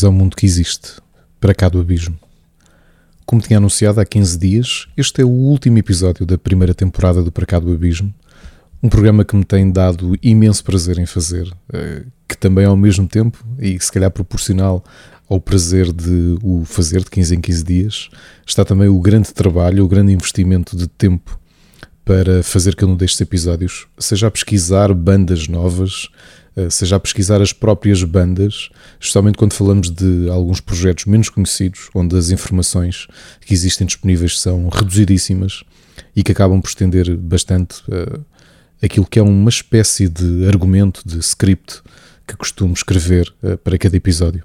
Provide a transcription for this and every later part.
Bem-vindos ao mundo que existe, para cá do abismo. Como tinha anunciado há 15 dias, este é o último episódio da primeira temporada do Para cá do abismo, um programa que me tem dado imenso prazer em fazer, eh, que também ao mesmo tempo, e se calhar proporcional ao prazer de o fazer de 15 em 15 dias, está também o grande trabalho, o grande investimento de tempo para fazer cada um destes episódios, seja a pesquisar bandas novas, seja a pesquisar as próprias bandas, justamente quando falamos de alguns projetos menos conhecidos, onde as informações que existem disponíveis são reduzidíssimas e que acabam por estender bastante uh, aquilo que é uma espécie de argumento, de script que costumo escrever uh, para cada episódio.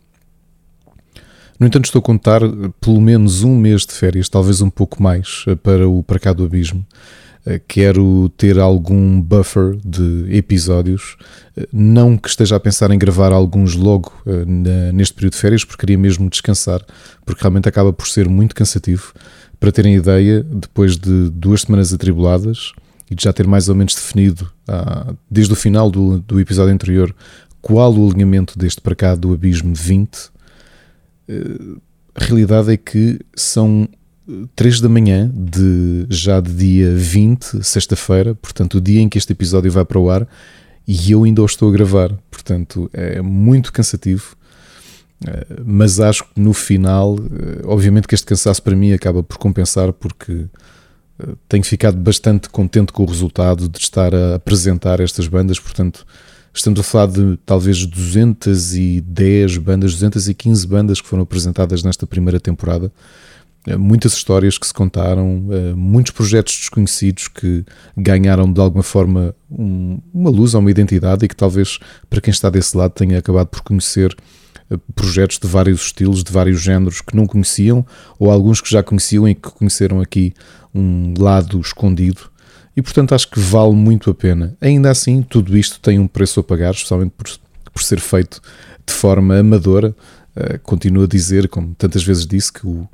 No entanto, estou a contar pelo menos um mês de férias, talvez um pouco mais, para o Para Cá do Abismo, eh, quero ter algum buffer de episódios. Eh, não que esteja a pensar em gravar alguns logo eh, neste período de férias, porque queria mesmo descansar, porque realmente acaba por ser muito cansativo. Para terem ideia, depois de duas semanas atribuladas e de já ter mais ou menos definido, ah, desde o final do, do episódio anterior, qual o alinhamento deste para cá do Abismo 20, a realidade é que são 3 da manhã de já de dia 20, sexta-feira, portanto, o dia em que este episódio vai para o ar, e eu ainda o estou a gravar, portanto, é muito cansativo. Eh, mas acho que no final, eh, obviamente que este cansaço para mim acaba por compensar, porque eh, tenho ficado bastante contente com o resultado de estar a apresentar estas bandas, portanto, estamos a falar de talvez 210 bandas, 215 bandas que foram apresentadas nesta primeira temporada muitas histórias que se contaram, eh, muitos projetos desconhecidos que ganharam de alguma forma uma luz a uma identidade e que talvez para quem está desse lado tenha acabado por conhecer eh, projetos de vários estilos, de vários géneros que não conheciam ou alguns que já conheciam e que conheceram aqui um lado escondido. E portanto acho que vale muito a pena. Ainda assim, tudo isto tem um preço a pagar, especialmente por, por ser feito de forma amadora. continuo a dizer, como tantas vezes disse, que o,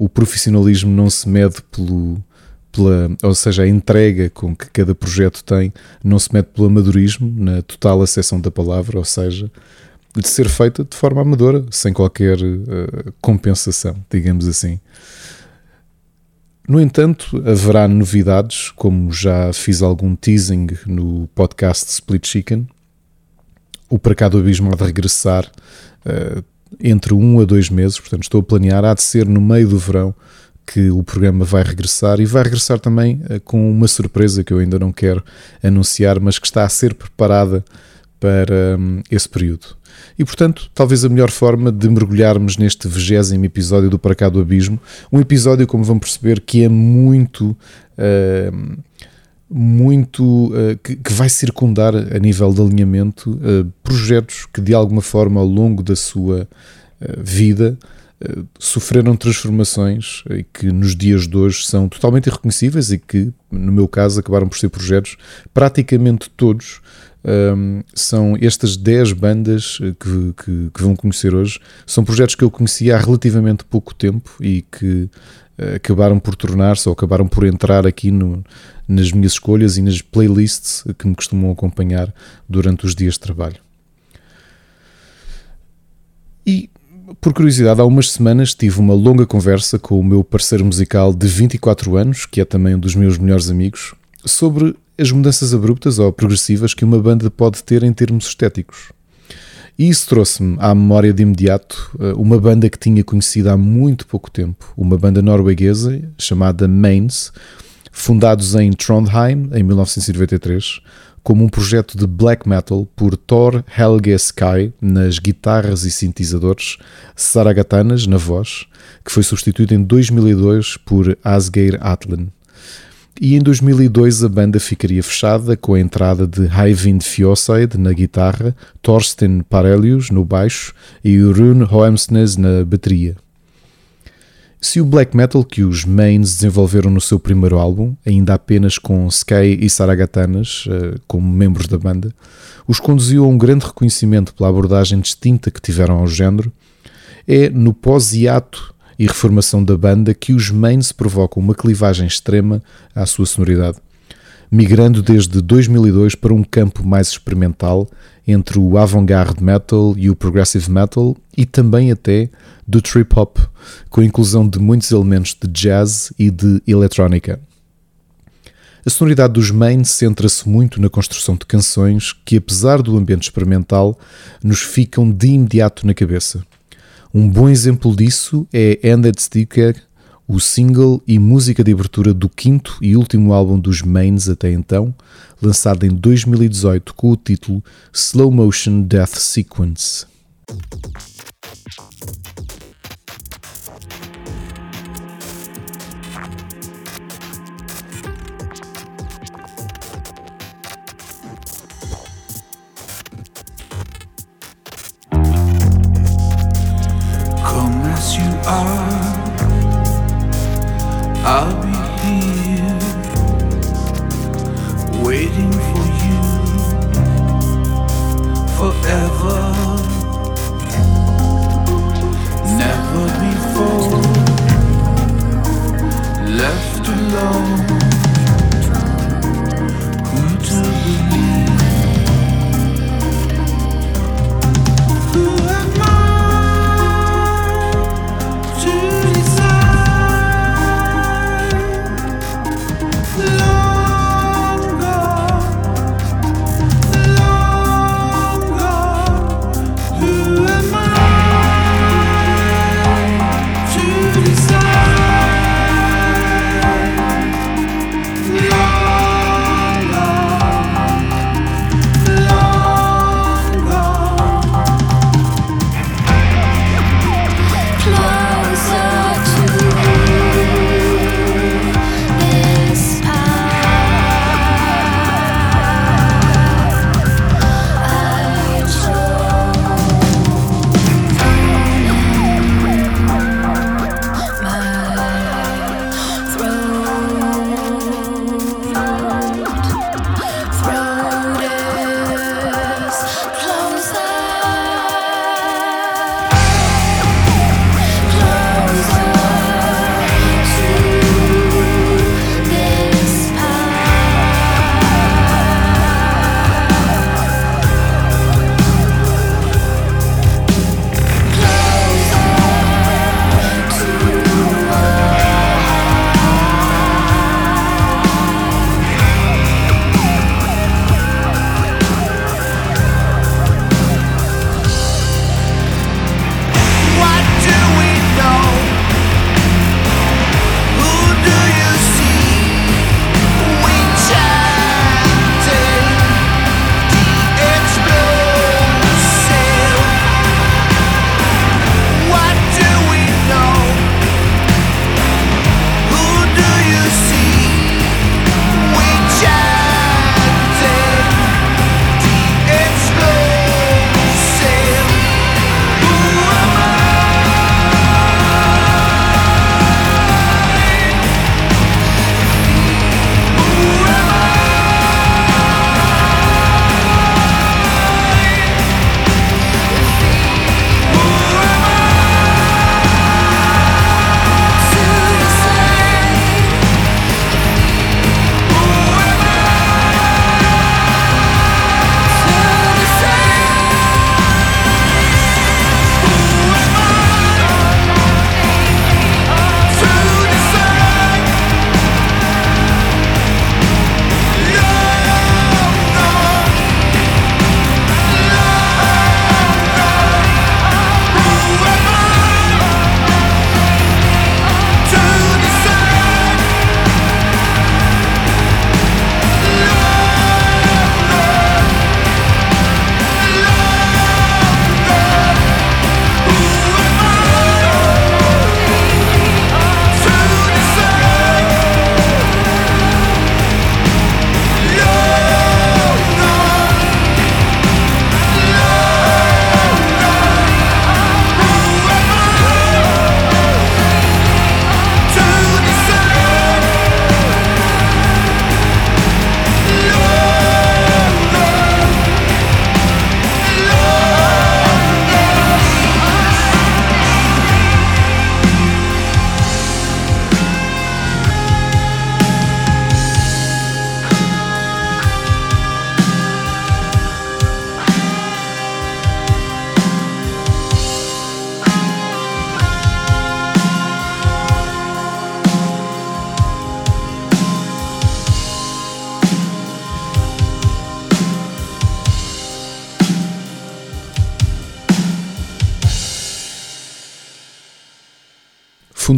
o profissionalismo não se mede pelo, pela, ou seja, a entrega com que cada projeto tem não se mede pelo amadorismo, na total acessão da palavra, ou seja, de ser feita de forma amadora, sem qualquer uh, compensação, digamos assim. No entanto, haverá novidades, como já fiz algum teasing no podcast Split Chicken. O Para Cá do Abismo há de regressar uh, entre um a dois meses, portanto estou a planear, há de ser no meio do verão que o programa vai regressar e vai regressar também uh, com uma surpresa que eu ainda não quero anunciar, mas que está a ser preparada para um, esse período. E portanto, talvez a melhor forma de mergulharmos neste vigésimo episódio do Para Cá do Abismo, um episódio, como vão perceber, que é muito. Uh, muito uh, que, que, vai circundar a nível de alinhamento uh, projetos que de alguma forma ao longo da sua uh, vida sofreram transformações e que nos dias de hoje são totalmente irreconhecíveis e que, no meu caso, acabaram por ser projetos praticamente todos. Um, ehm, são estas 10 bandas que, que, que vão conhecer hoje, são projetos que eu conhecia há relativamente pouco tempo e que acabaram por tornar-se ou acabaram por entrar aqui no, nas minhas escolhas e nas playlists que me costumam acompanhar durante os dias de trabalho. E, por curiosidade, há umas semanas tive uma longa conversa com o meu parceiro musical de 24 anos, que é também um dos meus melhores amigos, sobre as mudanças abruptas ou progressivas que uma banda pode ter em termos estéticos. E isso trouxe-me à memória de imediato eh, uma banda que tinha conhecido há muito pouco tempo, uma banda norueguesa chamada Mains, fundados em Trondheim em 1993, como um projeto de black metal por Thor Helge Sky nas guitarras e sintetizadores, Saragatanas na voz, que foi substituído em 2002 por Asgeir Atlan e em 2002 a banda ficaria fechada com a entrada de Hayvind Fjoseid na guitarra, Thorsten Parelius no baixo e Rune Hoemsnes na bateria. Se o black metal que os Mains desenvolveram no seu primeiro álbum, ainda apenas com Sky e Saragatanas eh, como membros da banda, os conduziu a um grande reconhecimento pela abordagem distinta que tiveram ao género, é no pós-hiato e reformação da banda que os Mains provocam uma clivagem extrema à sua sonoridade. migrando desde 2002 para um campo mais experimental entre o avant-garde metal e o progressive metal e também até do trip hop, com a inclusão de muitos elementos de jazz e de eletrónica. A sonoridade dos Main centra-se muito na construção de canções que, apesar do ambiente experimental, nos ficam de imediato na cabeça. Um bom exemplo disso é Ended Sticker, o single e música de abertura do quinto e último álbum dos Mains até então, lançado em 2018 com o título Slow Motion Death Sequence. As you are, I'll be here waiting for you forever. Never before left alone.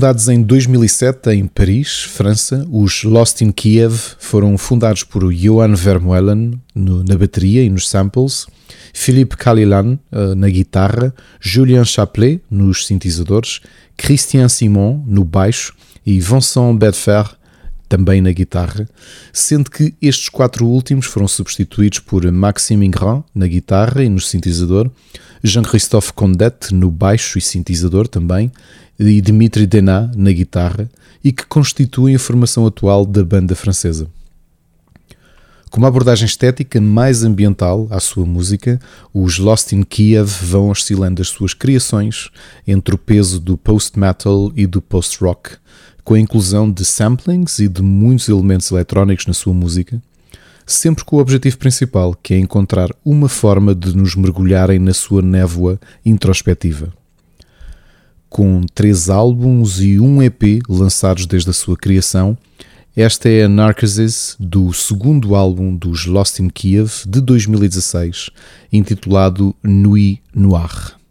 Fundados em 2007 em Paris, França, os Lost in Kiev foram fundados por Johan Vermeulen na bateria e nos samples, Philippe Calilan uh, na guitarra, Julien Chaplet nos sintetizadores, Christian Simon no baixo e Vincent Bedfer também na guitarra, sendo que estes quatro últimos foram substituídos por Maxime Ingrand na guitarra e no sintetizador, Jean-Christophe Condet no baixo e sintetizador também, e Dimitri Denat na guitarra, e que constituem a formação atual da banda francesa. Com uma abordagem estética mais ambiental à sua música, os Lost in Kiev vão oscilando as suas criações entre o peso do post-metal e do post-rock, com a inclusão de samplings e de muitos elementos eletrónicos na sua música, sempre com o objetivo principal, que é encontrar uma forma de nos mergulharem na sua névoa introspectiva. Com três álbuns e um EP lançados desde a sua criação, esta é a Narcosis do segundo álbum dos Lost in Kiev de 2016, intitulado Nuit Noire.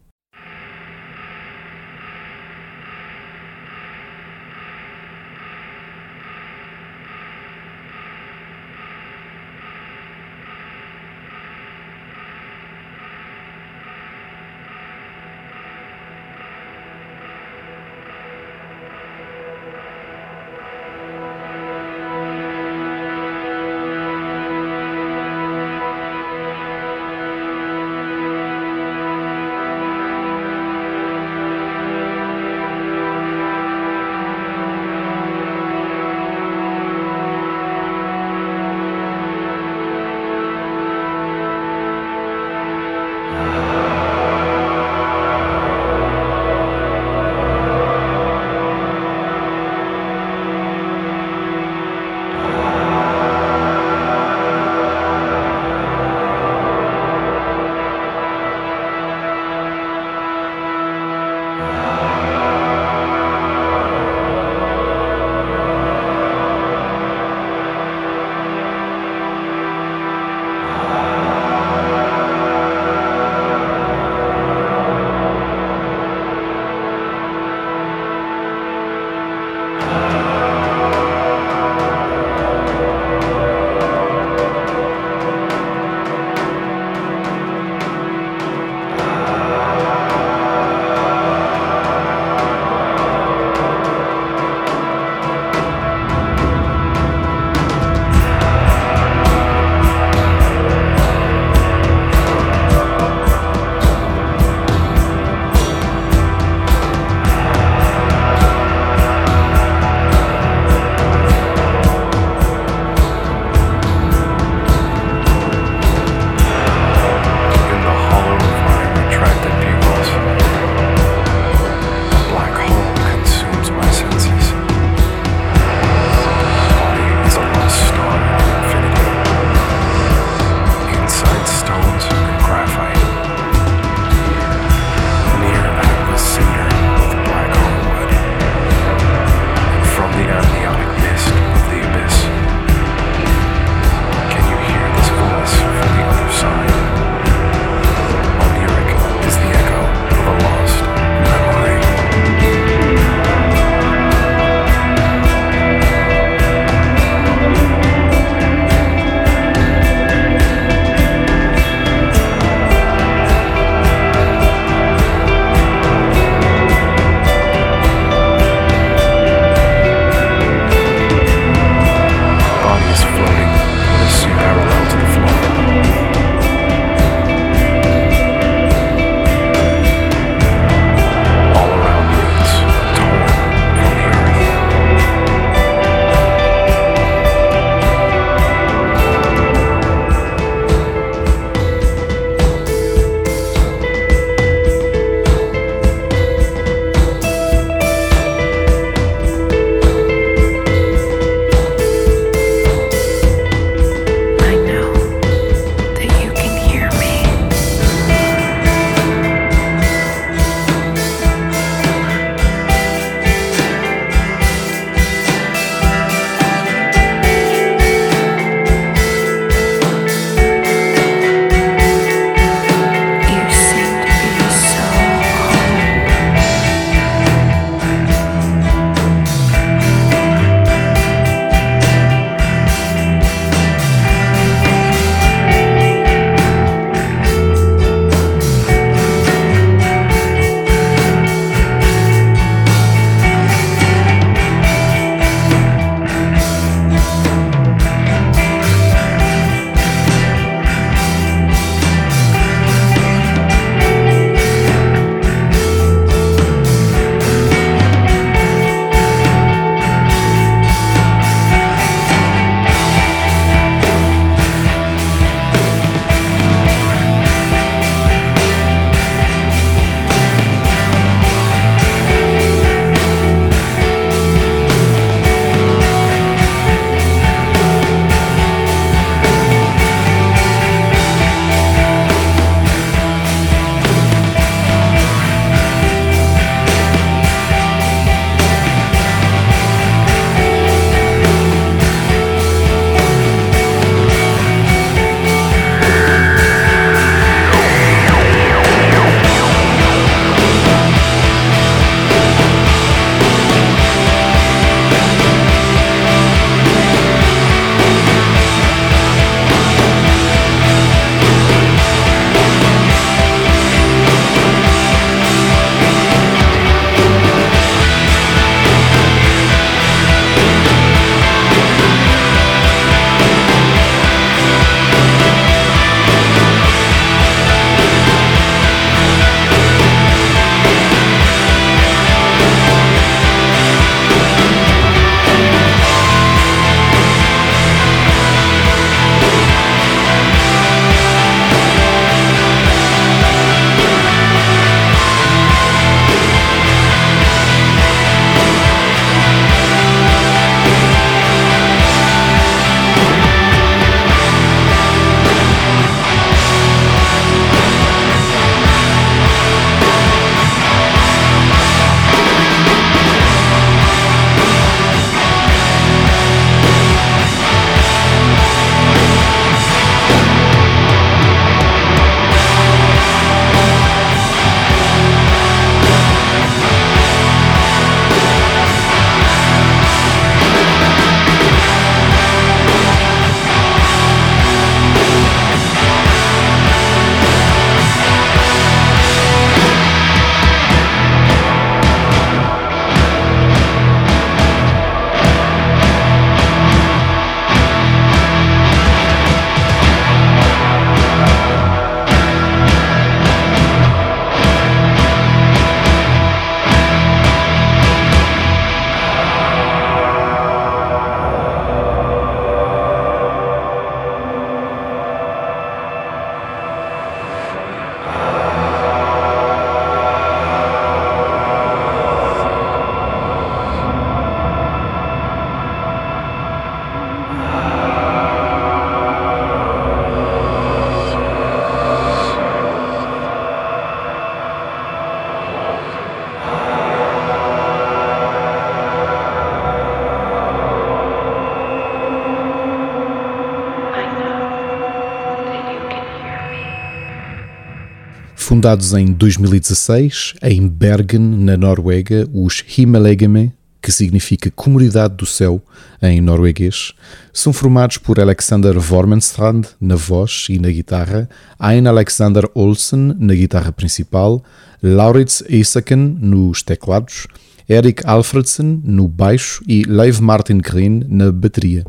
Fundados em 2016, em Bergen, na Noruega, os Himalegame, que significa Comunidade do Céu em norueguês, são formados por Alexander Vormenstrand na voz e na guitarra, Ein Alexander Olsen na guitarra principal, Lauritz Isaken nos teclados, Erik Alfredsen no baixo e Leif Martin Green na bateria.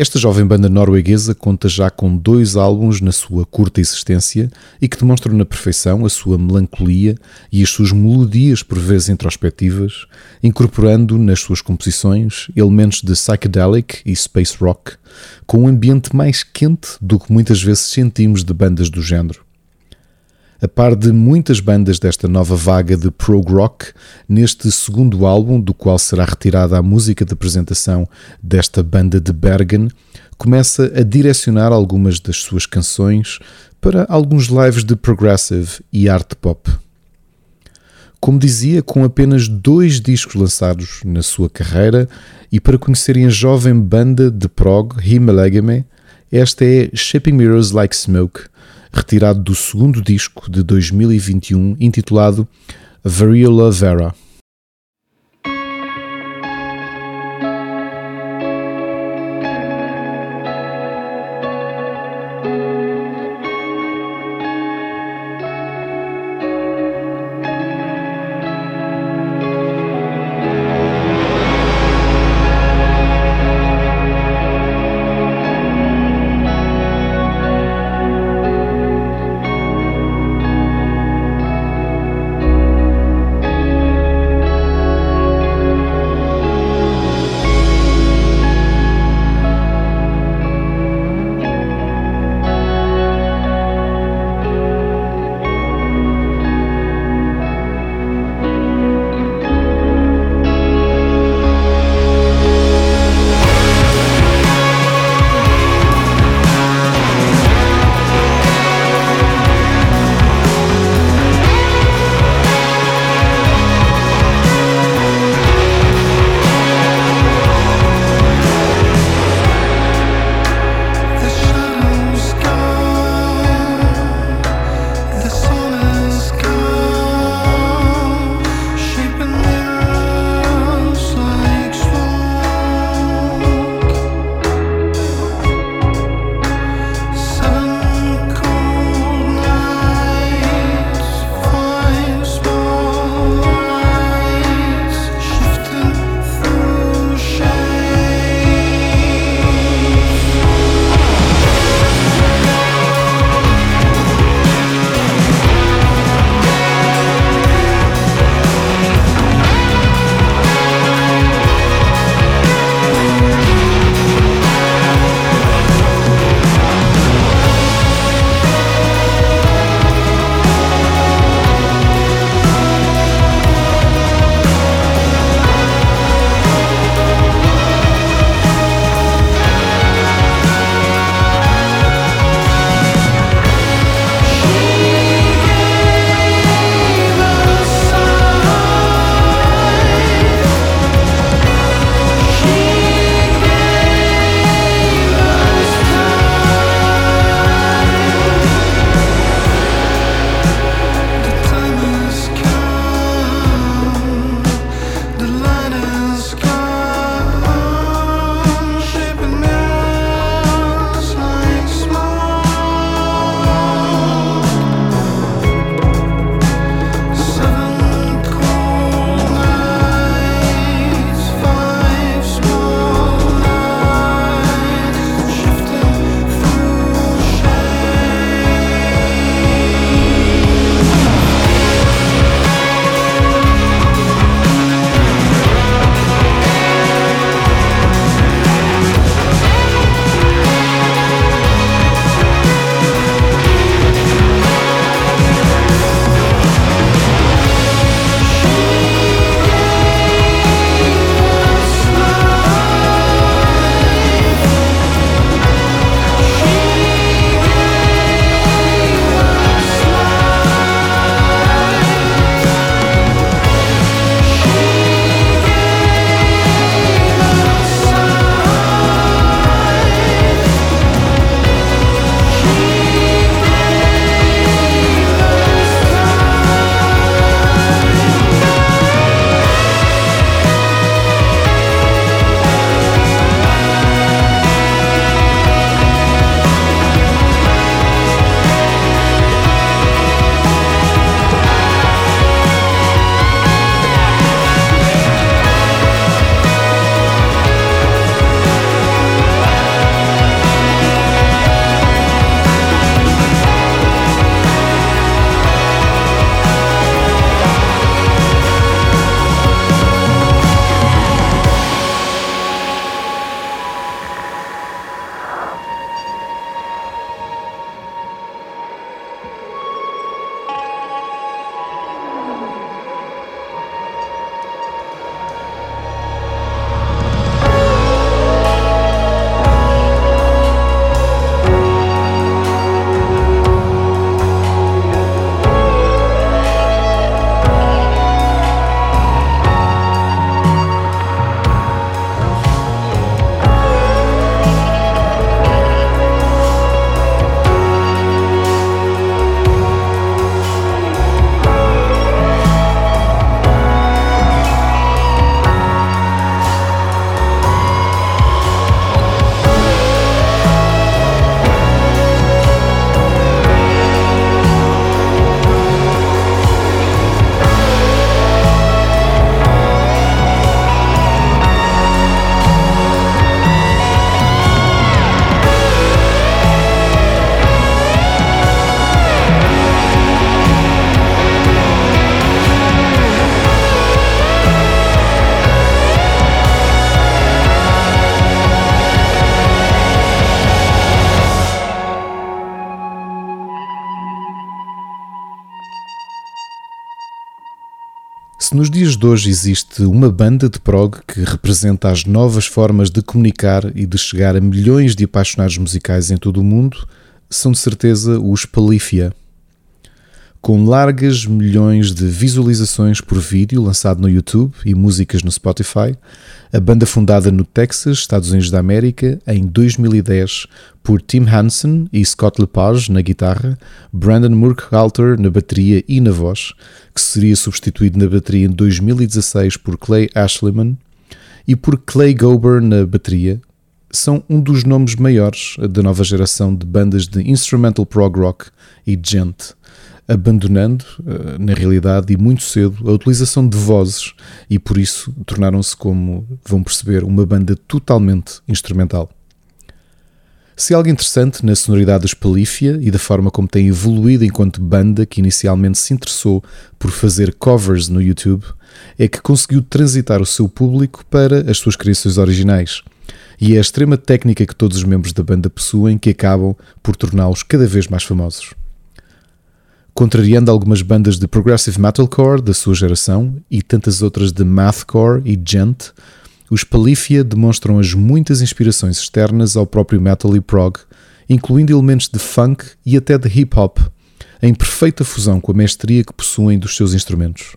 Esta jovem banda norueguesa conta já com dois álbuns na sua curta existência e que demonstram na perfeição a sua melancolia e as suas melodias por vezes introspectivas, incorporando nas suas composições elementos de psychedelic e space rock, com um ambiente mais quente do que muitas vezes sentimos de bandas do género a par de muitas bandas desta nova vaga de prog rock, neste segundo álbum, do qual será retirada a música de apresentação desta banda de Bergen, começa a direcionar algumas das suas canções para alguns lives de progressive e art pop. Como dizia, com apenas dois discos lançados na sua carreira e para conhecerem a jovem banda de prog Himalagame, esta é Shaping Mirrors Like Smoke, retirado do segundo disco de 2021 intitulado Variola Vera. Se nos dias de hoje existe uma banda de prog que representa as novas formas de comunicar e de chegar a milhões de apaixonados musicais em todo o mundo, são de certeza os Palifia com largas milhões de visualizações por vídeo lançado no YouTube e músicas no Spotify, a banda fundada no Texas, Estados Unidos da América, em 2010 por Tim Hansen e Scott Lepage na guitarra, Brandon Murkhalter na bateria e na voz, que seria substituído na bateria em 2016 por Clay Ashleyman, e por Clay Gober na bateria, são um dos nomes maiores da nova geração de bandas de instrumental prog rock e gente abandonando, eh, na realidade, e muito cedo, a utilização de vozes e por isso tornaram-se, como vão perceber, uma banda totalmente instrumental. Se algo interessante na sonoridade dos Palífia e da forma como tem evoluído enquanto banda que inicialmente se interessou por fazer covers no YouTube, é que conseguiu transitar o seu público para as suas criações originais. E é a extrema técnica que todos os membros da banda possuem que acabam por torná-los cada vez mais famosos. Contrariando algumas bandas de progressive metalcore da sua geração e tantas outras de mathcore e gent, os Palifia demonstram as muitas inspirações externas ao próprio metal e prog, incluindo elementos de funk e até de hip hop, em perfeita fusão com a mestria que possuem dos seus instrumentos.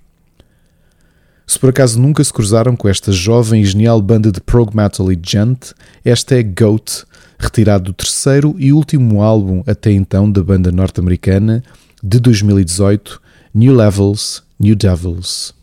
Se por acaso nunca se cruzaram com esta jovem e genial banda de prog metal e gent, esta é Goat, retirado do terceiro e último álbum até então da banda norte-americana de 2018, New Levels, New Devils.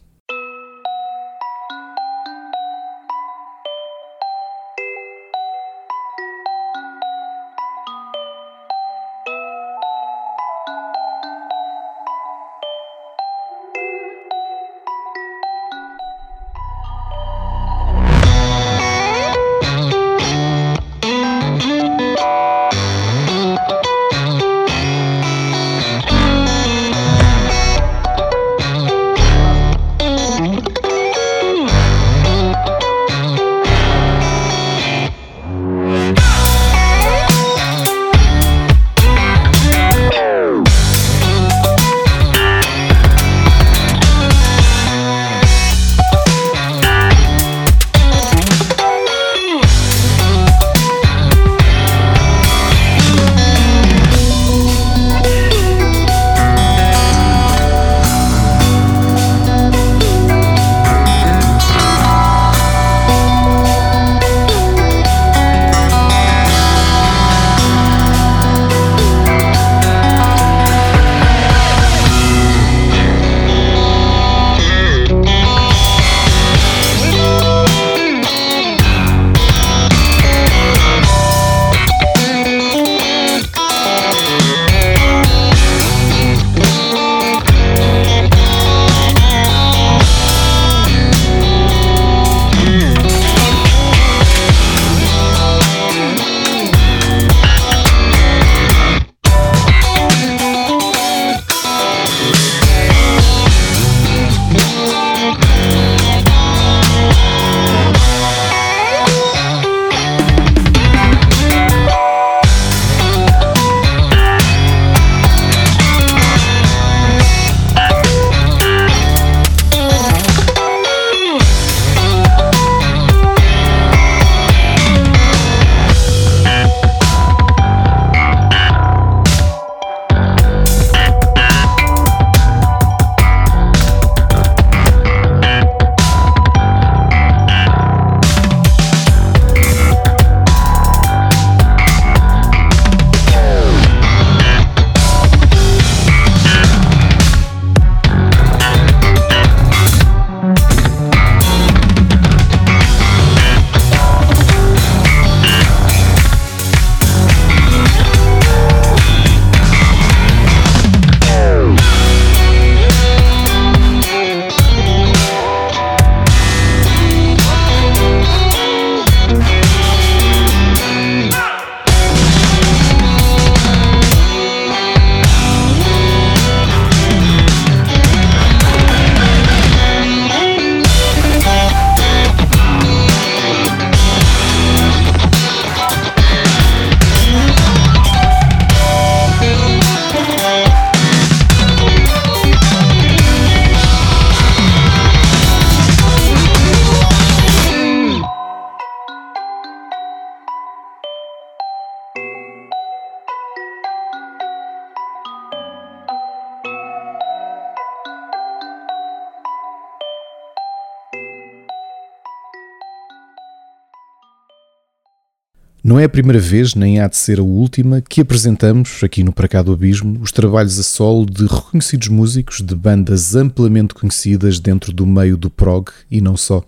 Não é a primeira vez, nem há de ser a última, que apresentamos, aqui no Para do Abismo, os trabalhos a solo de reconhecidos músicos de bandas amplamente conhecidas dentro do meio do prog e não só.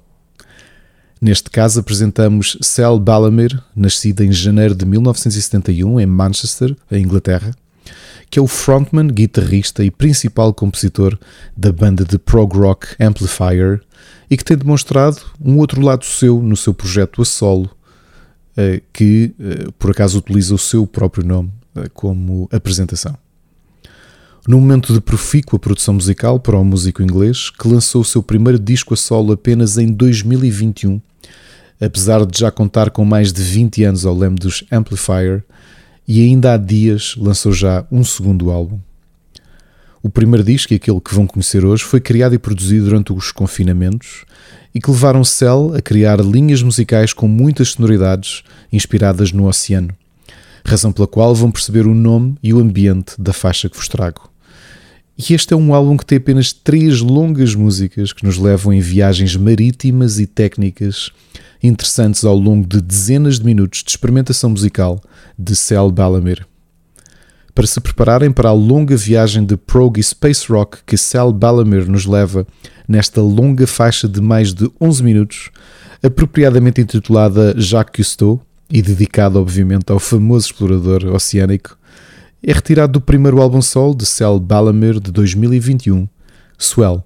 Neste caso apresentamos Sal Balamer, nascida em janeiro de 1971 em Manchester, em Inglaterra, que é o frontman, guitarrista e principal compositor da banda de prog rock Amplifier e que tem demonstrado um outro lado seu no seu projeto a solo, que eh, por acaso utiliza o seu próprio nome eh, como apresentação. No momento de profícua produção musical para o músico inglês, que lançou o seu primeiro disco a solo apenas em 2021, apesar de já contar com mais de 20 anos ao leme dos Amplifier, e ainda há dias lançou já um segundo álbum. O primeiro disco, aquele que vão conhecer hoje, foi criado e produzido durante os confinamentos e que levaram Cell a criar linhas musicais com muitas sonoridades inspiradas no oceano, razão pela qual vão perceber o nome e o ambiente da faixa que vos trago. E este é um álbum que tem apenas três longas músicas que nos levam em viagens marítimas e técnicas interessantes ao longo de dezenas de minutos de experimentação musical de Cell Balamer. Para se prepararem para a longa viagem de prog e space rock que Cell Balamer nos leva nesta longa faixa de mais de 11 minutos, apropriadamente intitulada Jacques Cousteau e dedicada obviamente ao famoso explorador oceânico, é retirado do primeiro álbum solo de Cell Balamer de 2021, Swell.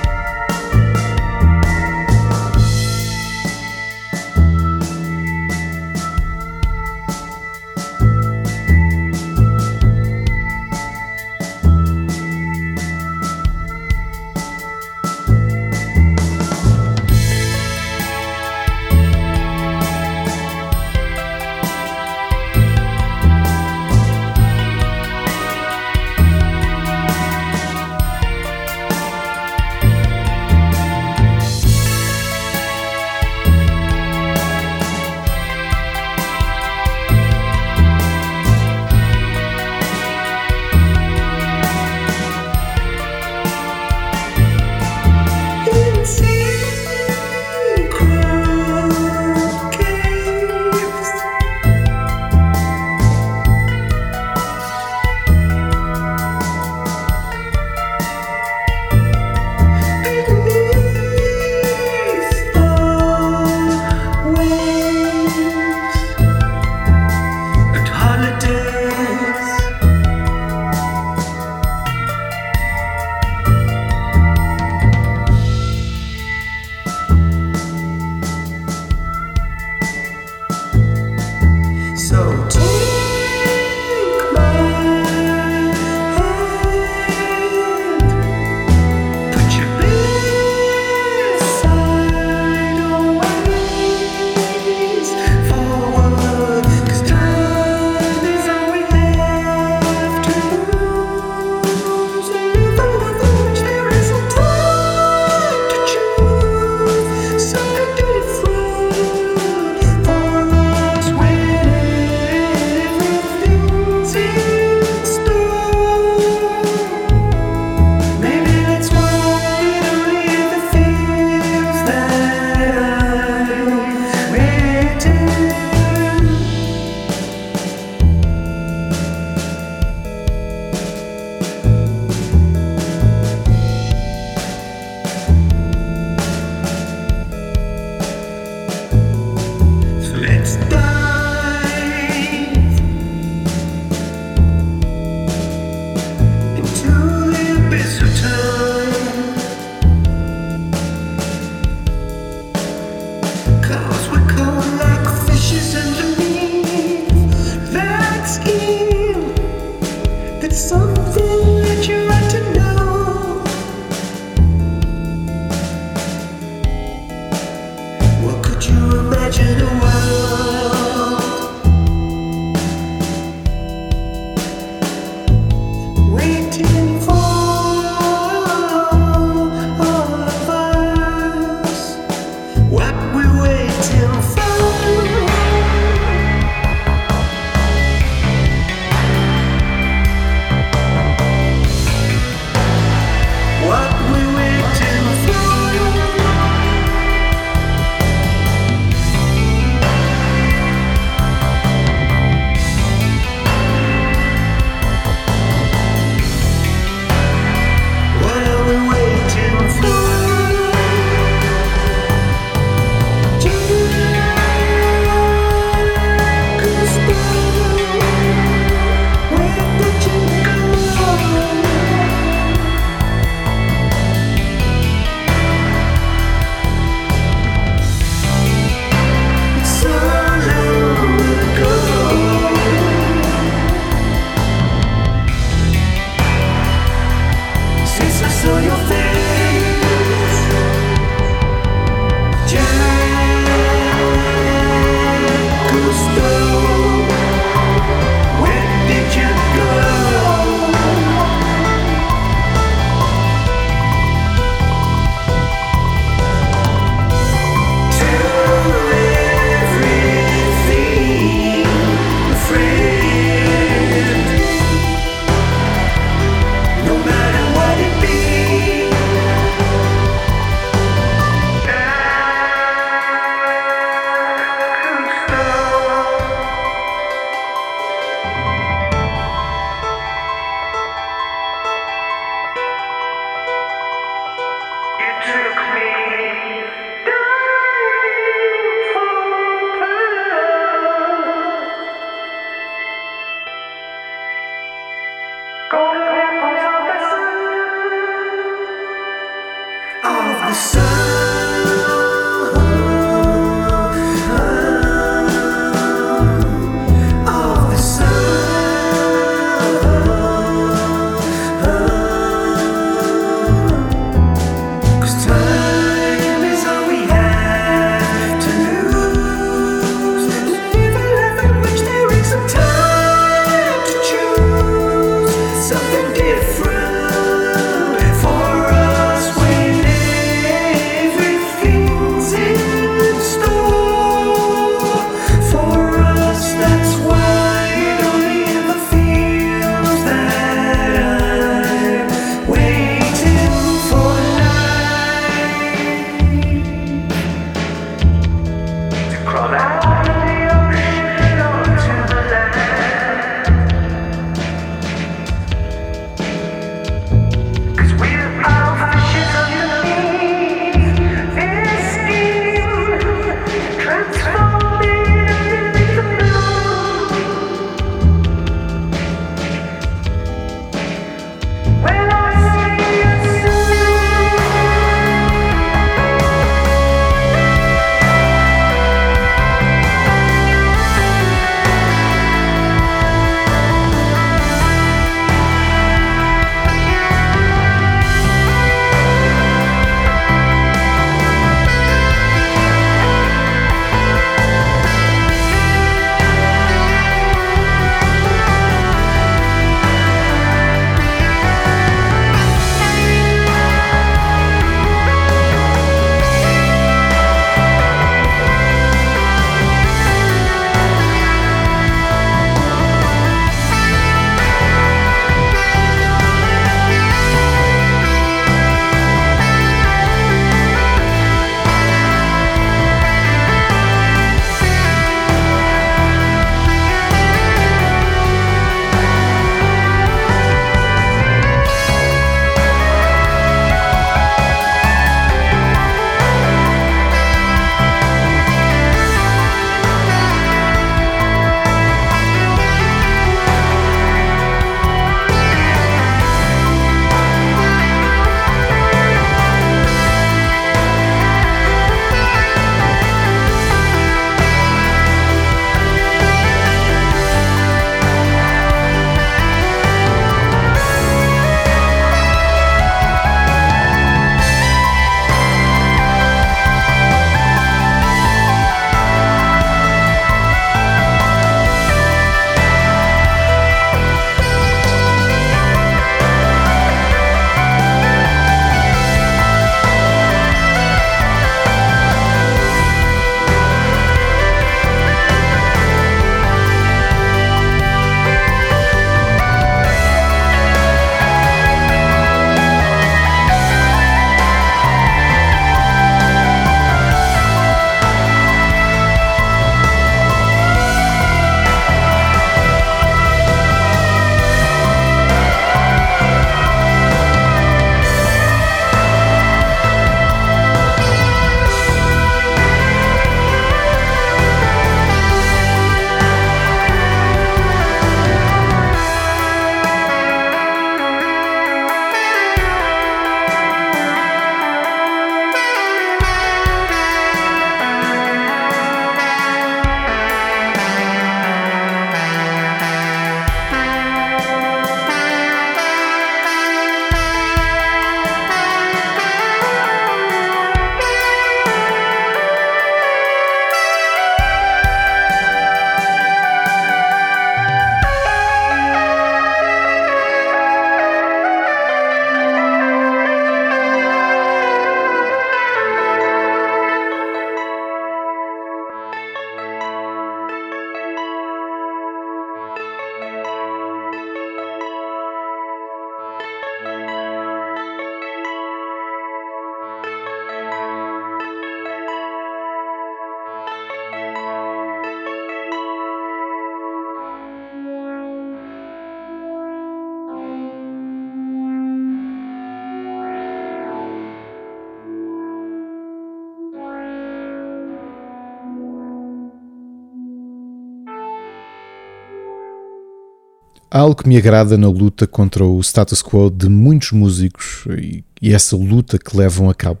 Há algo que me agrada na luta contra o status quo de muitos músicos e, essa luta que levam a cabo.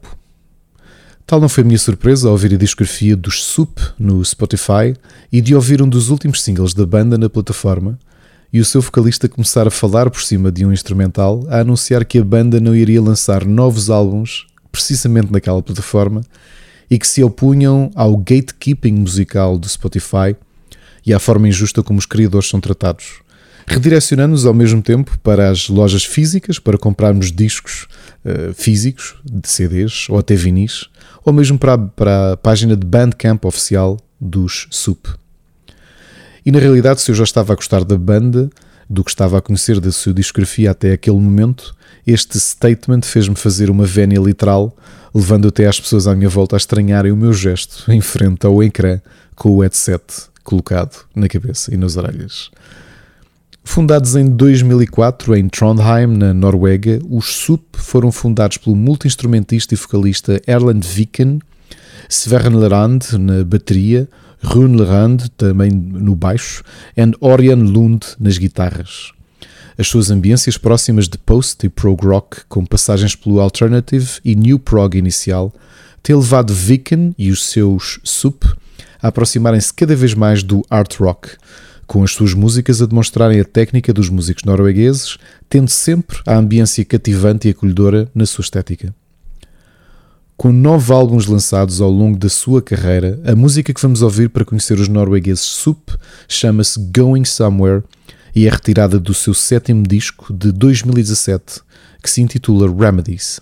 Tal não foi a minha surpresa ao ouvir a discografia dos Sup no Spotify e de ouvir um dos últimos singles da banda na plataforma e o seu vocalista começar a falar por cima de um instrumental a anunciar que a banda não iria lançar novos álbuns precisamente naquela plataforma e que se opunham ao gatekeeping musical do Spotify e à forma injusta como os criadores são tratados, redirecionando-nos ao mesmo tempo para as lojas físicas para comprarmos discos uh, físicos de CDs ou até vinis, ou mesmo para, para a página de Bandcamp oficial dos SUP. E na realidade, se eu já estava a gostar da banda, do que estava a conhecer da sua discografia até aquele momento, este statement fez-me fazer uma vénia literal, levando até as pessoas à minha volta a estranharem o meu gesto em frente ao ecrã com o headset colocado na cabeça e nas orelhas. Fundados em 2004 em Trondheim, na Noruega, os SUP foram fundados pelo multi-instrumentista e vocalista Erland Viken, Sverre na bateria, Rune Lerand também no baixo e Orion Lund nas guitarras. As suas ambiências próximas de post e prog rock, com passagens pelo alternative e new prog inicial, têm levado Viken e os seus SUP a aproximarem-se cada vez mais do art rock, com as suas músicas a demonstrarem a técnica dos músicos noruegueses, tendo sempre a ambiência cativante e acolhedora na sua estética. Com nove álbuns lançados ao longo da sua carreira, a música que vamos ouvir para conhecer os noruegueses SUP chama-se Going Somewhere e é retirada do seu sétimo disco de 2017, que se intitula Remedies.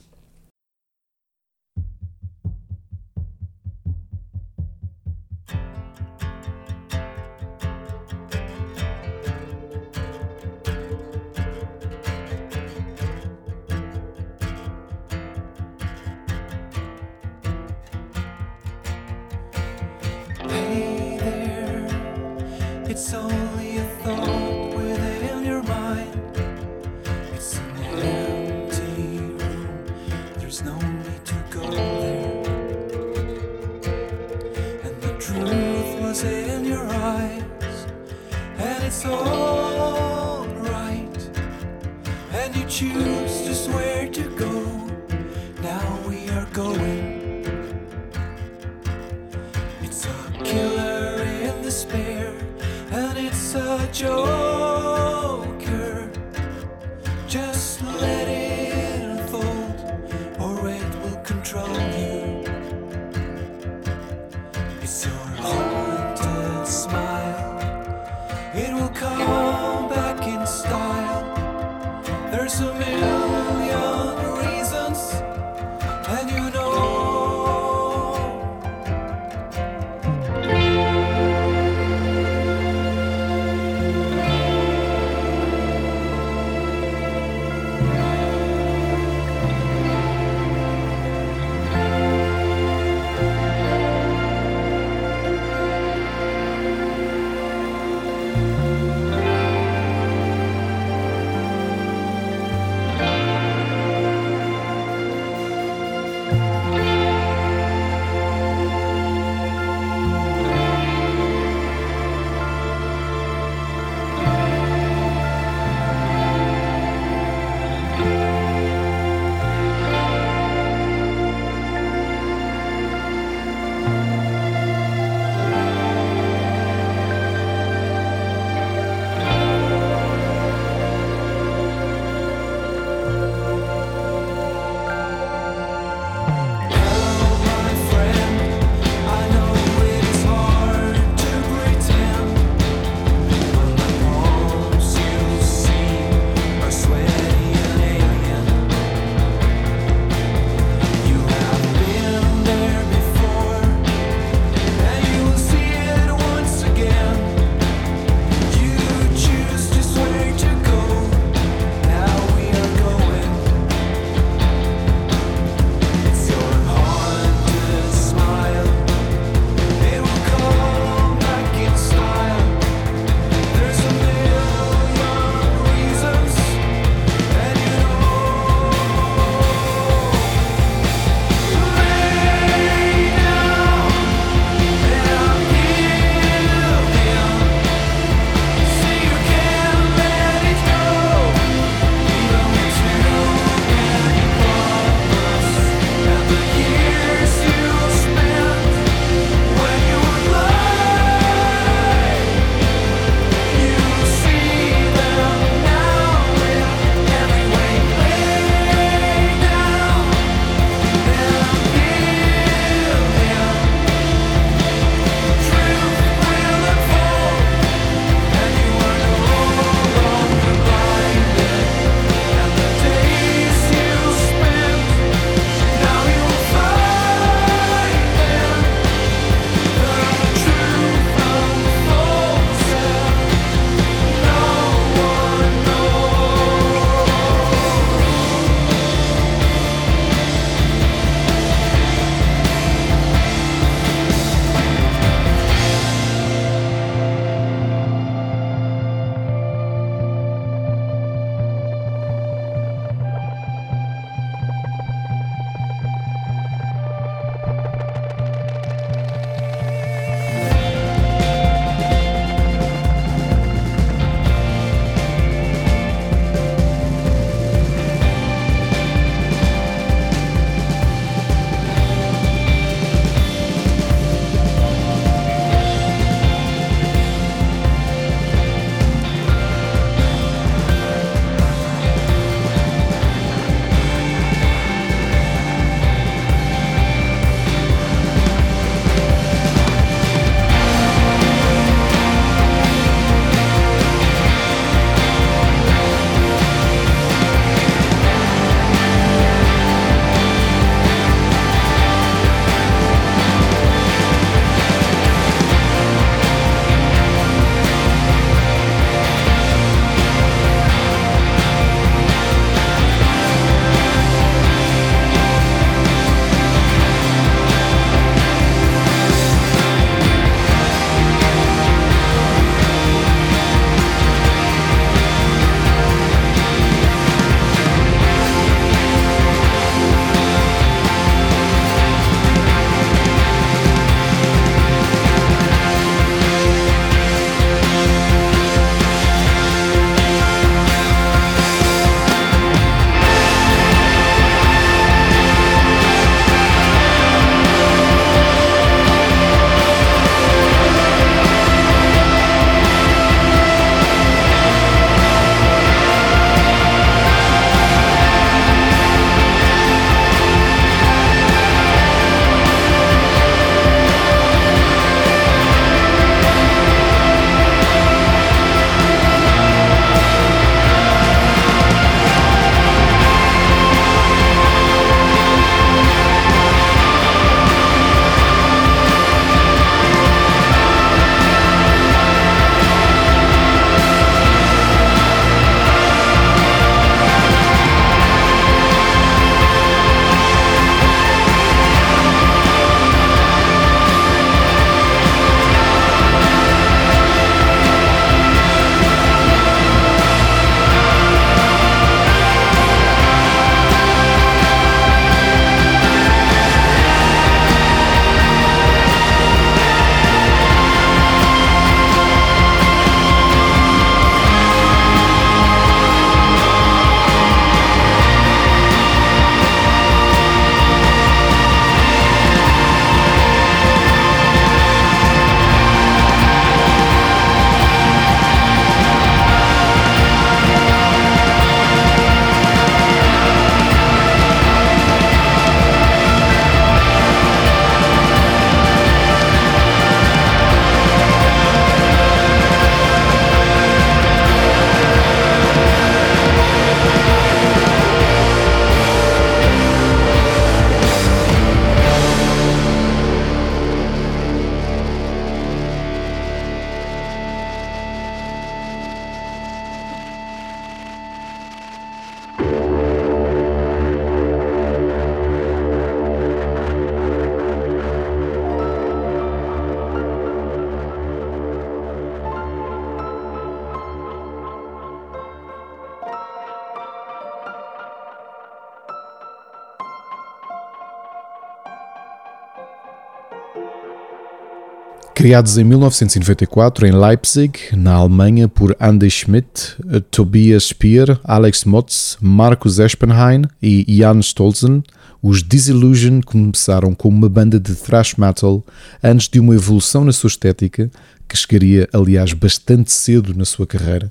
Criados em 1994 em Leipzig, na Alemanha, por Andy Schmidt, Tobias Speer, Alex Motz, Markus Espenheim e Jan Stolzen, os Disillusion começaram como uma banda de thrash metal antes de uma evolução na sua estética, que chegaria, aliás, bastante cedo na sua carreira,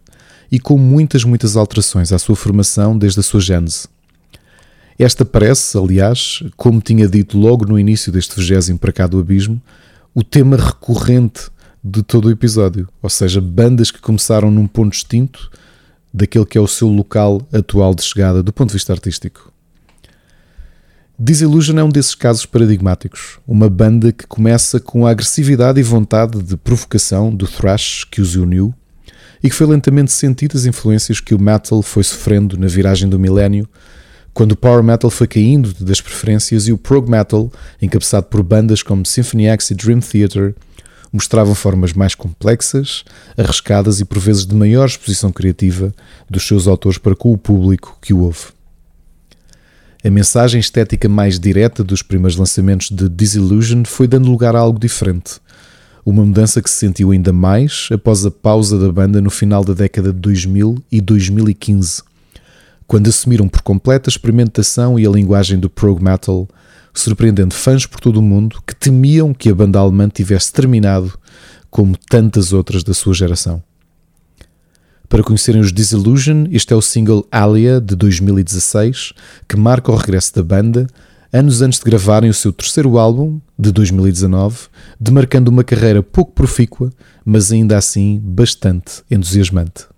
e com muitas, muitas alterações à sua formação desde a sua gênese. Esta parece, aliás, como tinha dito logo no início deste vigésimo para cá do abismo, o tema recorrente de todo o episódio, ou seja, bandas que começaram num ponto distinto daquele que é o seu local atual de chegada do ponto de vista artístico. Disillusion é um desses casos paradigmáticos, uma banda que começa com a agressividade e vontade de provocação do thrash que os uniu e que foi lentamente sentido as influências que o metal foi sofrendo na viragem do milénio quando o power metal foi caindo das preferências e o prog metal, encabeçado por bandas como Symphony X e Dream Theater, mostravam formas mais complexas, arriscadas e por vezes de maior exposição criativa dos seus autores para com o público que o ouve. A mensagem estética mais direta dos primeiros lançamentos de Disillusion foi dando lugar a algo diferente. Uma mudança que se sentiu ainda mais após a pausa da banda no final da década de 2000 e 2015 quando assumiram por completo a experimentação e a linguagem do prog metal, surpreendendo fãs por todo o mundo que temiam que a banda alemã tivesse terminado como tantas outras da sua geração. Para conhecerem os Disillusion, este é o single Alia de 2016, que marca o regresso da banda, anos antes de gravarem o seu terceiro álbum, de 2019, demarcando uma carreira pouco profícua, mas ainda assim bastante entusiasmante.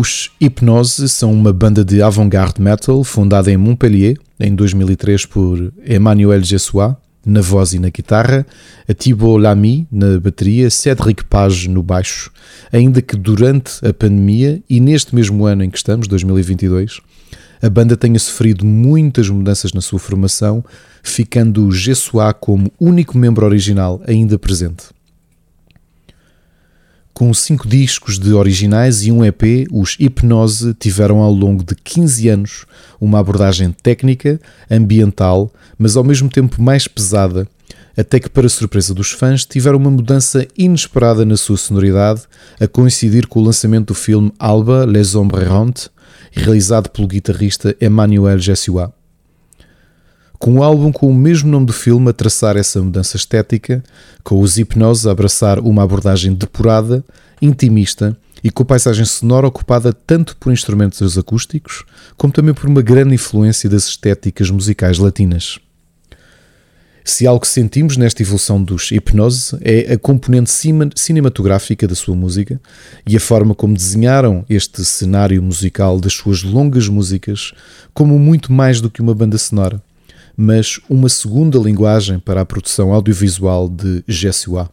Os Hypnose são uma banda de avant-garde metal fundada em Montpellier em 2003 por Emmanuel Jessois na voz e na guitarra, a Lamy na bateria, Cédric Page no baixo, ainda que durante a pandemia e neste mesmo ano em que estamos, 2022, a banda tenha sofrido muitas mudanças na sua formação, ficando Jessois como único membro original ainda presente. Com cinco discos de originais e um EP, os Hipnose tiveram ao longo de 15 anos uma abordagem técnica, ambiental, mas ao mesmo tempo mais pesada, até que, para surpresa dos fãs, tiveram uma mudança inesperada na sua sonoridade, a coincidir com o lançamento do filme Alba, Les Ombres Errantes, realizado pelo guitarrista Emmanuel Jessois. Com o álbum com o mesmo nome do filme a traçar essa mudança estética, com os Hipnose a abraçar uma abordagem depurada, intimista e com a paisagem sonora ocupada tanto por instrumentos acústicos, como também por uma grande influência das estéticas musicais latinas. Se algo sentimos nesta evolução dos Hipnose é a componente cinematográfica da sua música e a forma como desenharam este cenário musical das suas longas músicas como muito mais do que uma banda sonora mas uma segunda linguagem para a produção audiovisual de Jesua.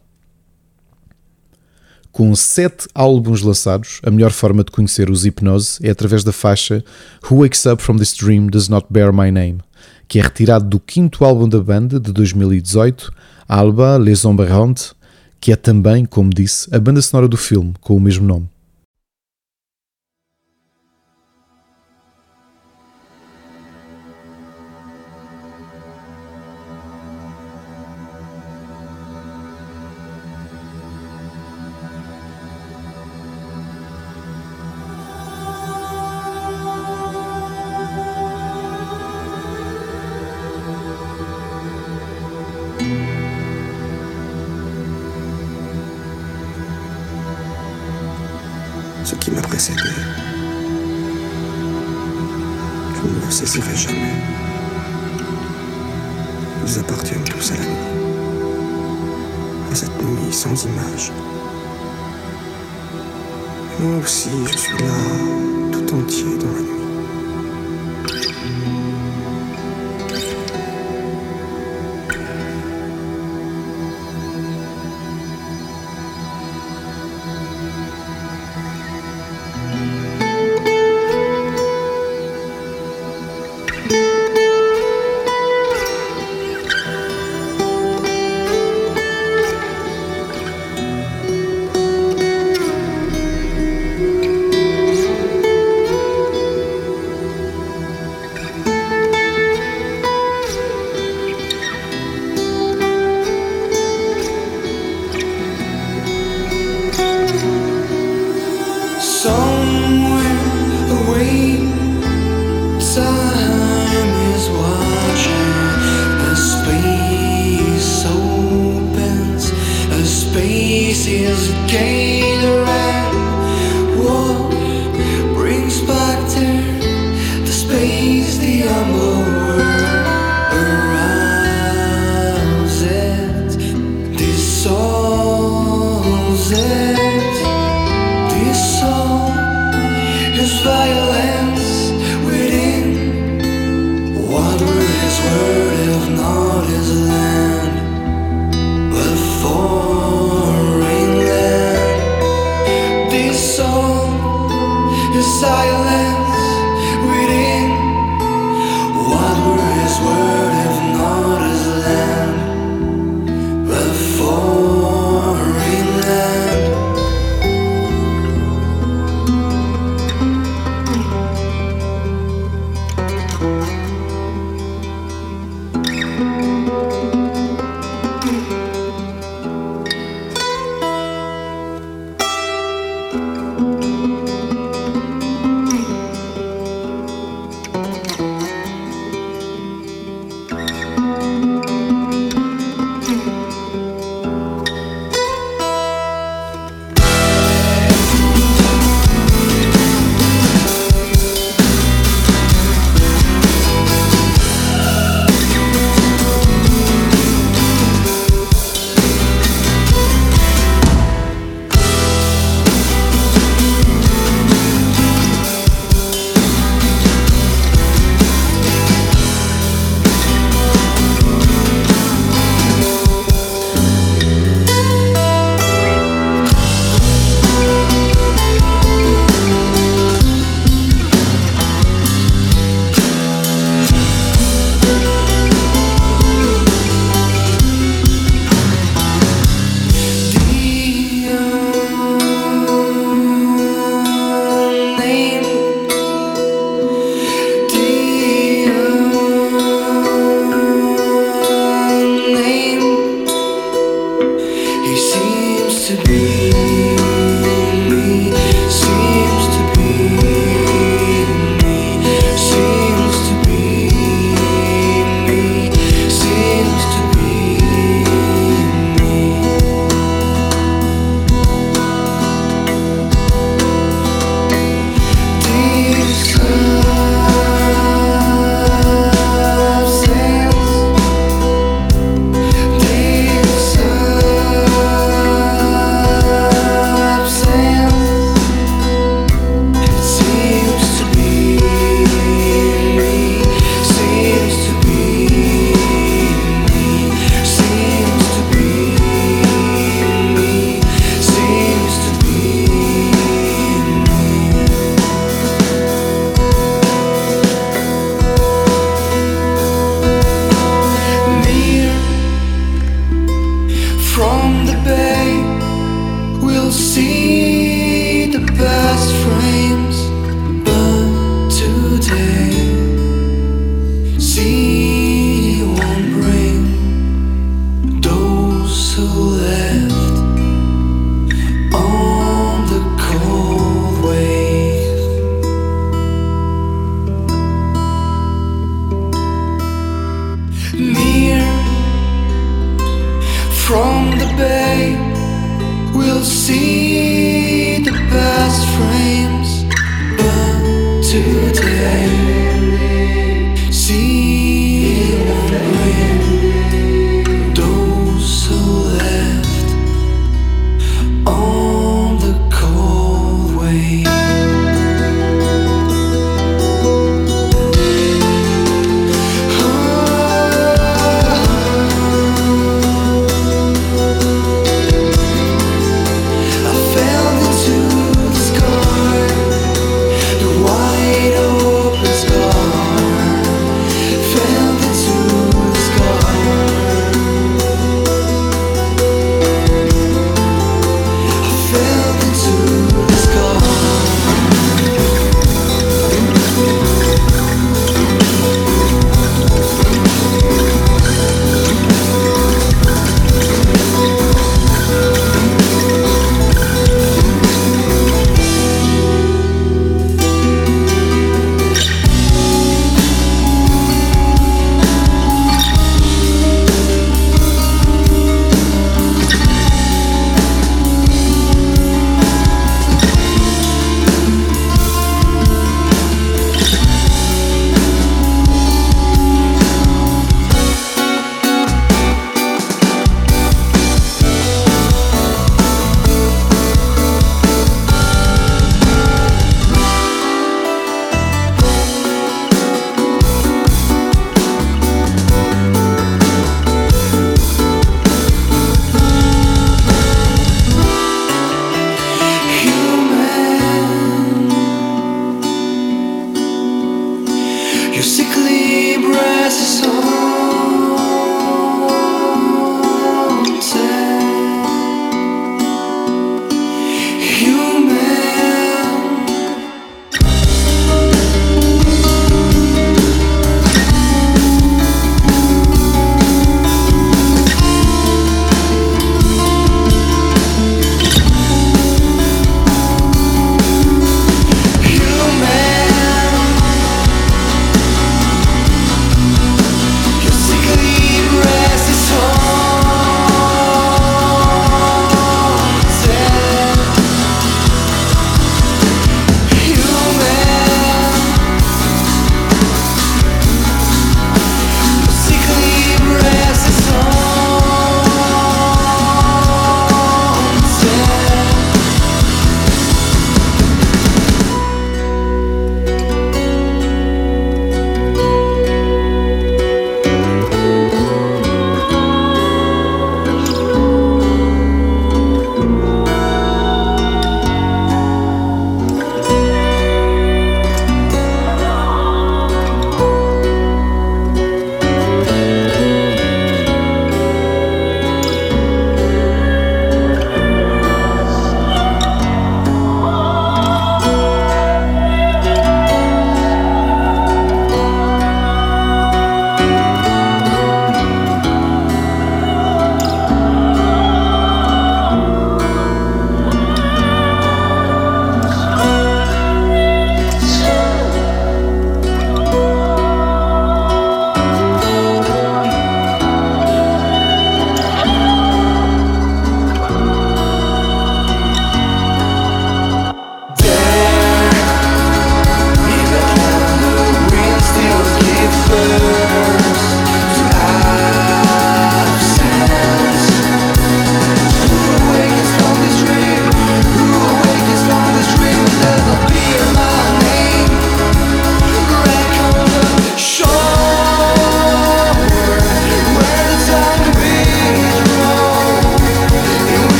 Com sete álbuns lançados, a melhor forma de conhecer os Hipnose é através da faixa Who Wakes Up From This Dream Does Not Bear My Name, que é retirado do quinto álbum da banda de 2018, Alba Les Ombres que é também, como disse, a banda sonora do filme com o mesmo nome.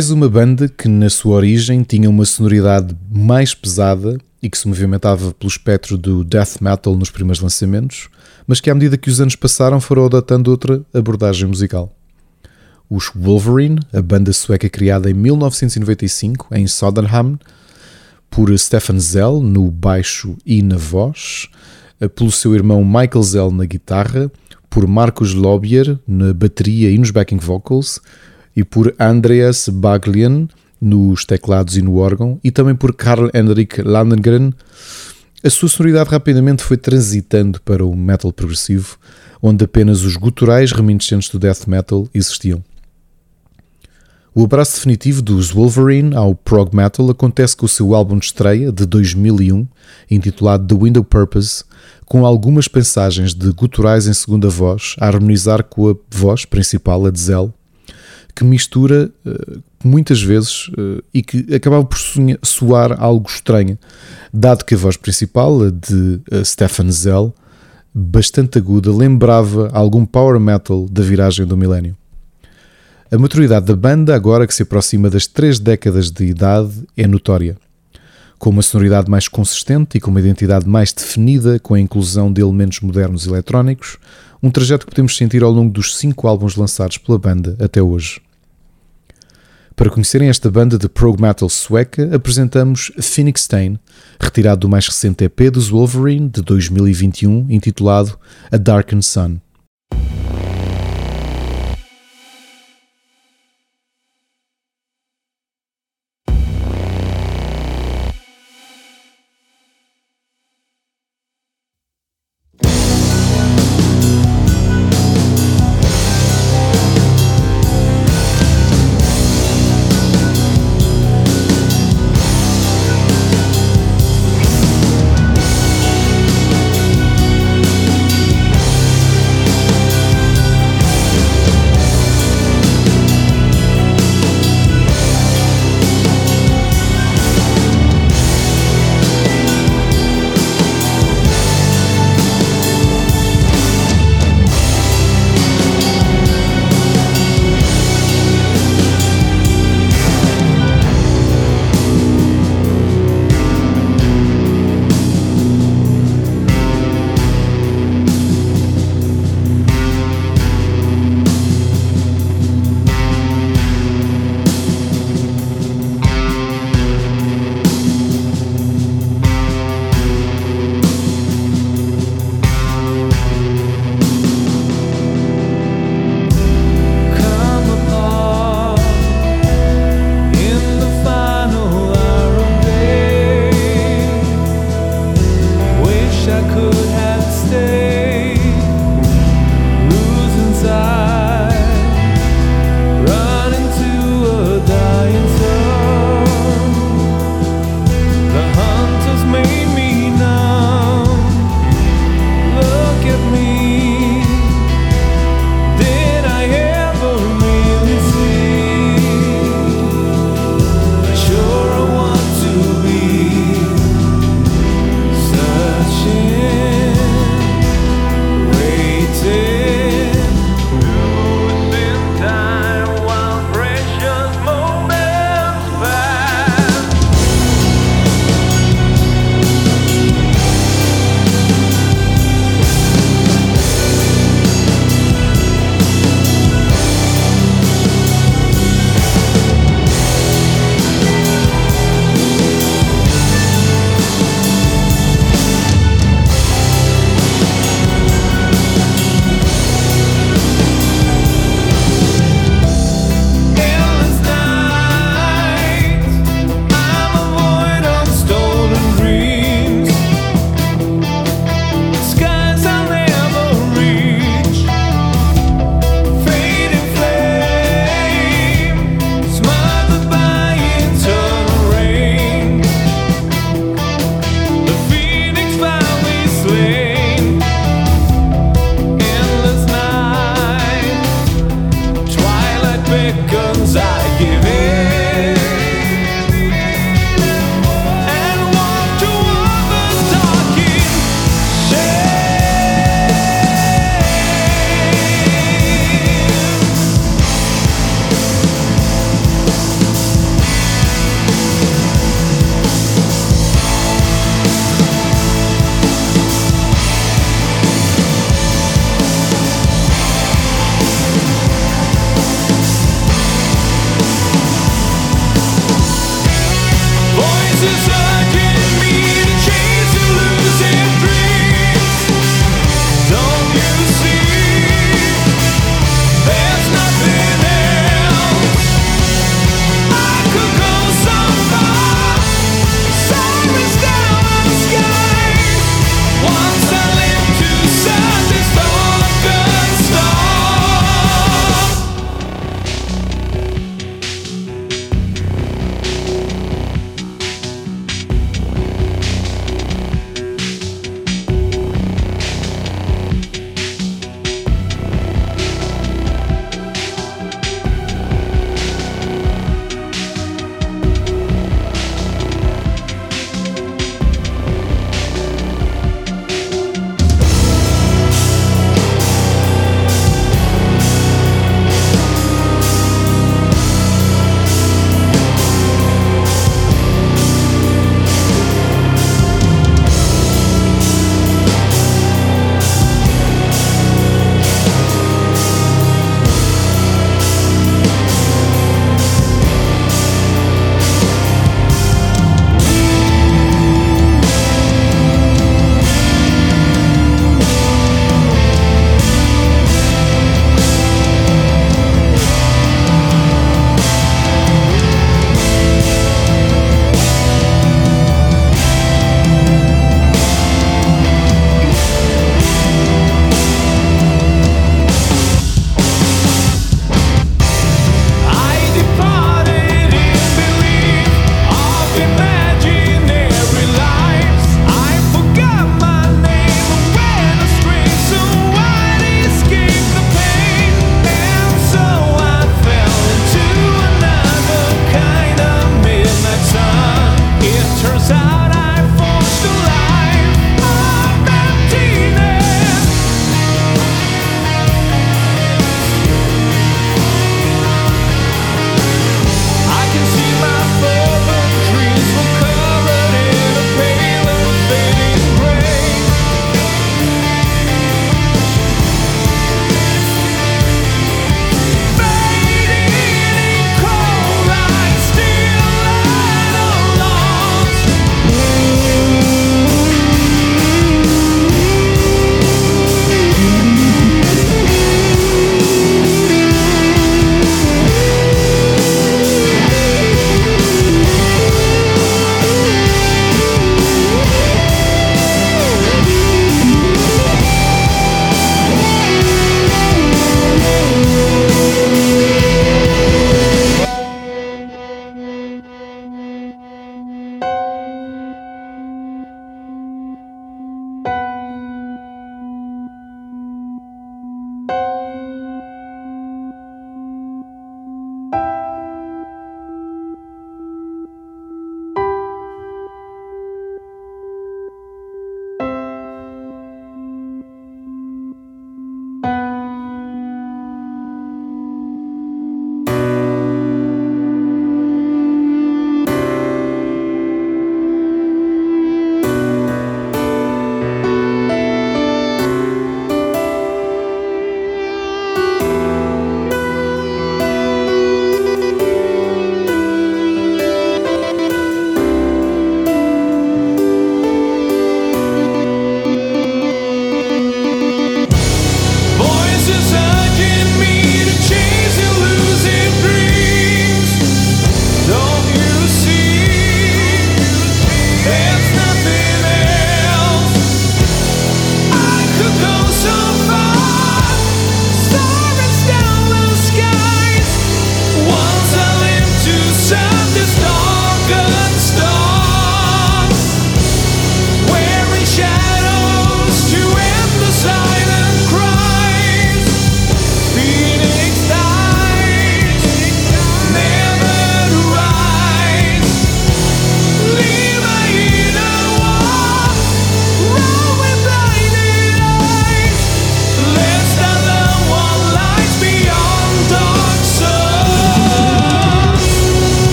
Mais uma banda que, na sua origem, tinha uma sonoridade mais pesada e que se movimentava pelo espectro do death metal nos primeiros lançamentos, mas que, à medida que os anos passaram, foram adotando outra abordagem musical. Os Wolverine, a banda sueca criada em 1995 em Sodenham por Stefan Zell no baixo e na voz, pelo seu irmão Michael Zell na guitarra, por Marcos Lobier na bateria e nos backing vocals, e por Andreas Baglian nos teclados e no órgão, e também por Karl Henrik Landengren. A sua sonoridade rapidamente foi transitando para o metal progressivo, onde apenas os guturais reminiscentes do death metal existiam. O abraço definitivo dos Wolverine ao prog metal acontece com o seu álbum de estreia de 2001, intitulado The Window Purpose, com algumas pensagens de guturais em segunda voz a harmonizar com a voz principal, a de Zell, que mistura uh, muitas vezes uh, e que acabava por soar algo estranho, dado que a voz principal, a de Stefan Zell, bastante aguda, lembrava algum power metal da viragem do milénio. A maturidade da banda, agora que se aproxima das três décadas de idade, é notória. Com uma sonoridade mais consistente e com uma identidade mais definida, com a inclusão de elementos modernos eletrónicos, um trajeto que podemos sentir ao longo dos cinco álbuns lançados pela banda até hoje. Para conhecerem esta banda de prog metal sueca, apresentamos Phoenix Stain, retirado do mais recente EP dos Wolverine de 2021, intitulado A Darkened Sun.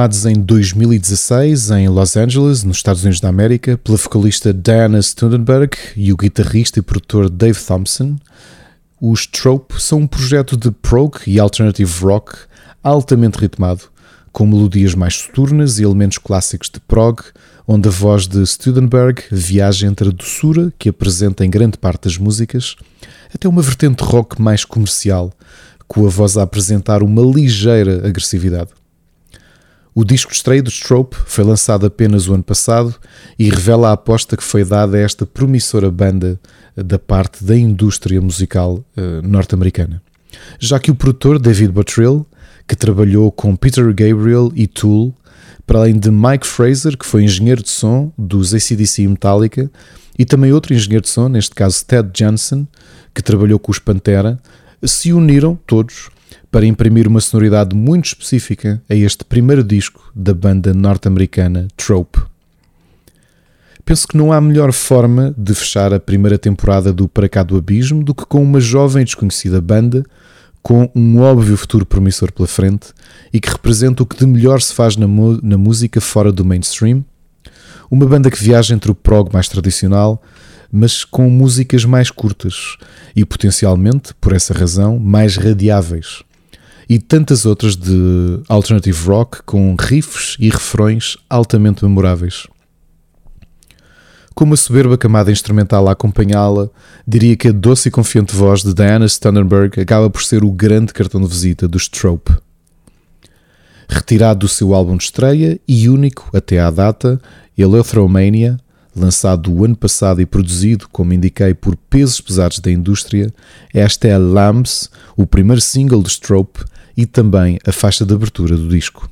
Formados em 2016 em Los Angeles, nos Estados Unidos da América, pela vocalista Diana Studenberg e o guitarrista e produtor Dave Thompson, os Trope são um projeto de prog e alternative rock altamente ritmado, com melodias mais soturnas e elementos clássicos de prog, onde a voz de Studenberg viaja entre a doçura que apresenta em grande parte das músicas, até uma vertente rock mais comercial, com a voz a apresentar uma ligeira agressividade. O disco estreia do Strope foi lançado apenas o ano passado e revela a aposta que foi dada a esta promissora banda da parte da indústria musical eh, norte-americana. Já que o produtor David Bottrill, que trabalhou com Peter Gabriel e Tool, para além de Mike Fraser, que foi engenheiro de som dos ACDC e Metallica, e também outro engenheiro de som, neste caso Ted Jansen, que trabalhou com os Pantera, se uniram todos para imprimir uma sonoridade muito específica a este primeiro disco da banda norte-americana Trope. Penso que não há melhor forma de fechar a primeira temporada do Para Cá do Abismo do que com uma jovem desconhecida banda com um óbvio futuro promissor pela frente e que representa o que de melhor se faz na, na música fora do mainstream. Uma banda que viaja entre o prog mais tradicional, mas com músicas mais curtas e potencialmente, por essa razão, mais radiáveis. E tantas outras de alternative rock com riffs e refrões altamente memoráveis. Com uma soberba camada instrumental a acompanhá-la, diria que a doce e confiante voz de Diana Stannenberg acaba por ser o grande cartão de visita do Strope. Retirado do seu álbum de estreia e único até à data, Eleuthromania, lançado o ano passado e produzido, como indiquei, por pesos pesados da indústria, esta é Lambs, o primeiro single do Strope e também a faixa de abertura do disco.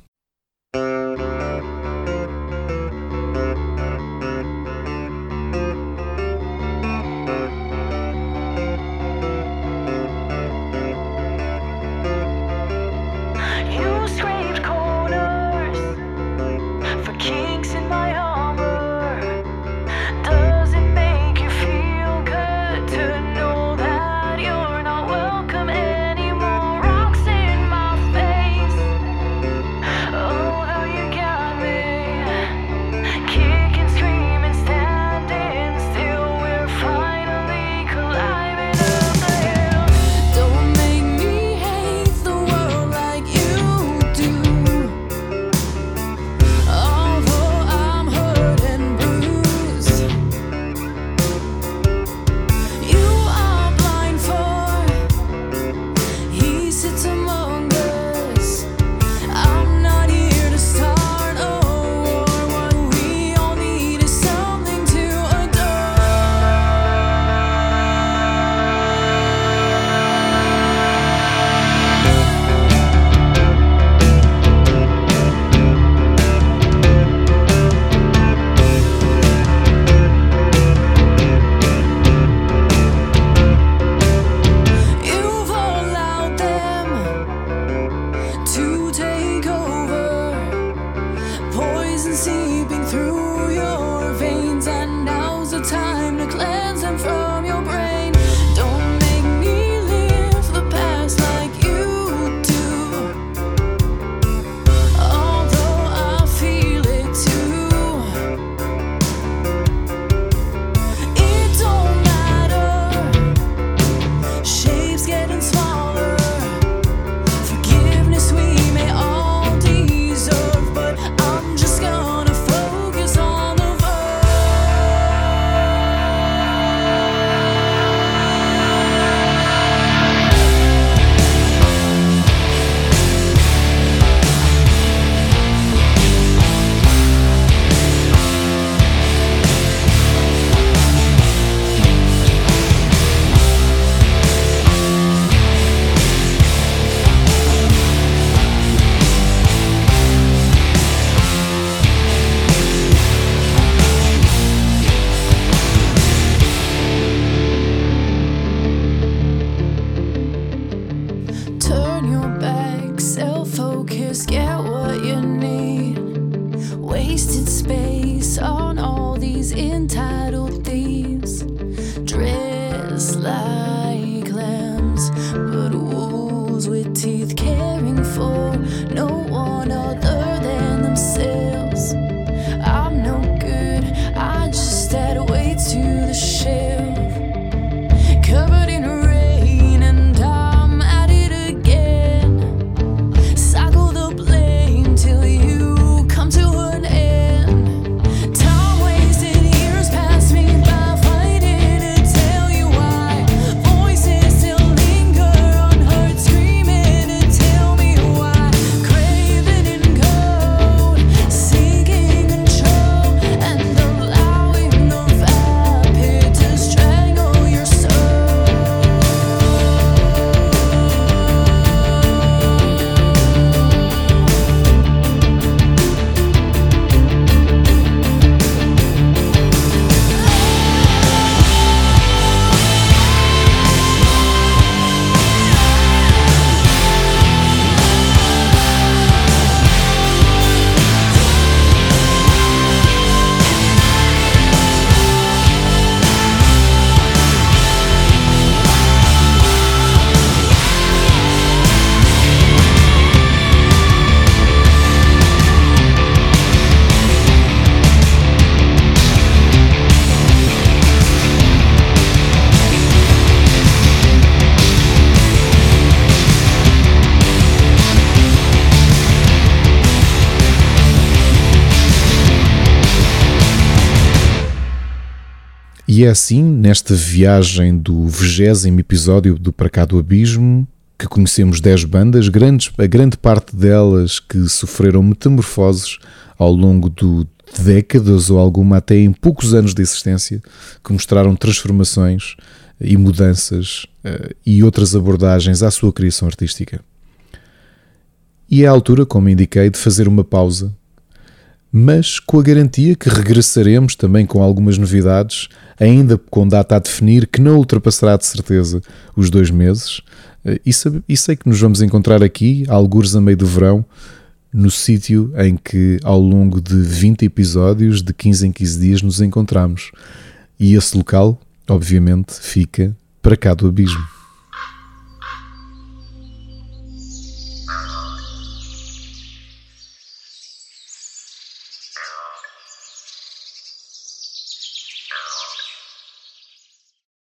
E é assim, nesta viagem do vigésimo episódio do Para Cá do Abismo, que conhecemos 10 bandas, grandes, a grande parte delas que sofreram metamorfoses ao longo de décadas ou alguma até em poucos anos de existência, que mostraram transformações e mudanças eh, e outras abordagens à sua criação artística. E é a altura, como indiquei, de fazer uma pausa mas com a garantia que regressaremos também com algumas novidades, ainda com data a definir, que não ultrapassará de certeza os dois meses. Eh, E, sei que nos vamos encontrar aqui, algures a meio do verão, no sítio em que, ao longo de 20 episódios, de 15 em 15 dias, nos encontramos. E esse local, obviamente, fica para cá do abismo.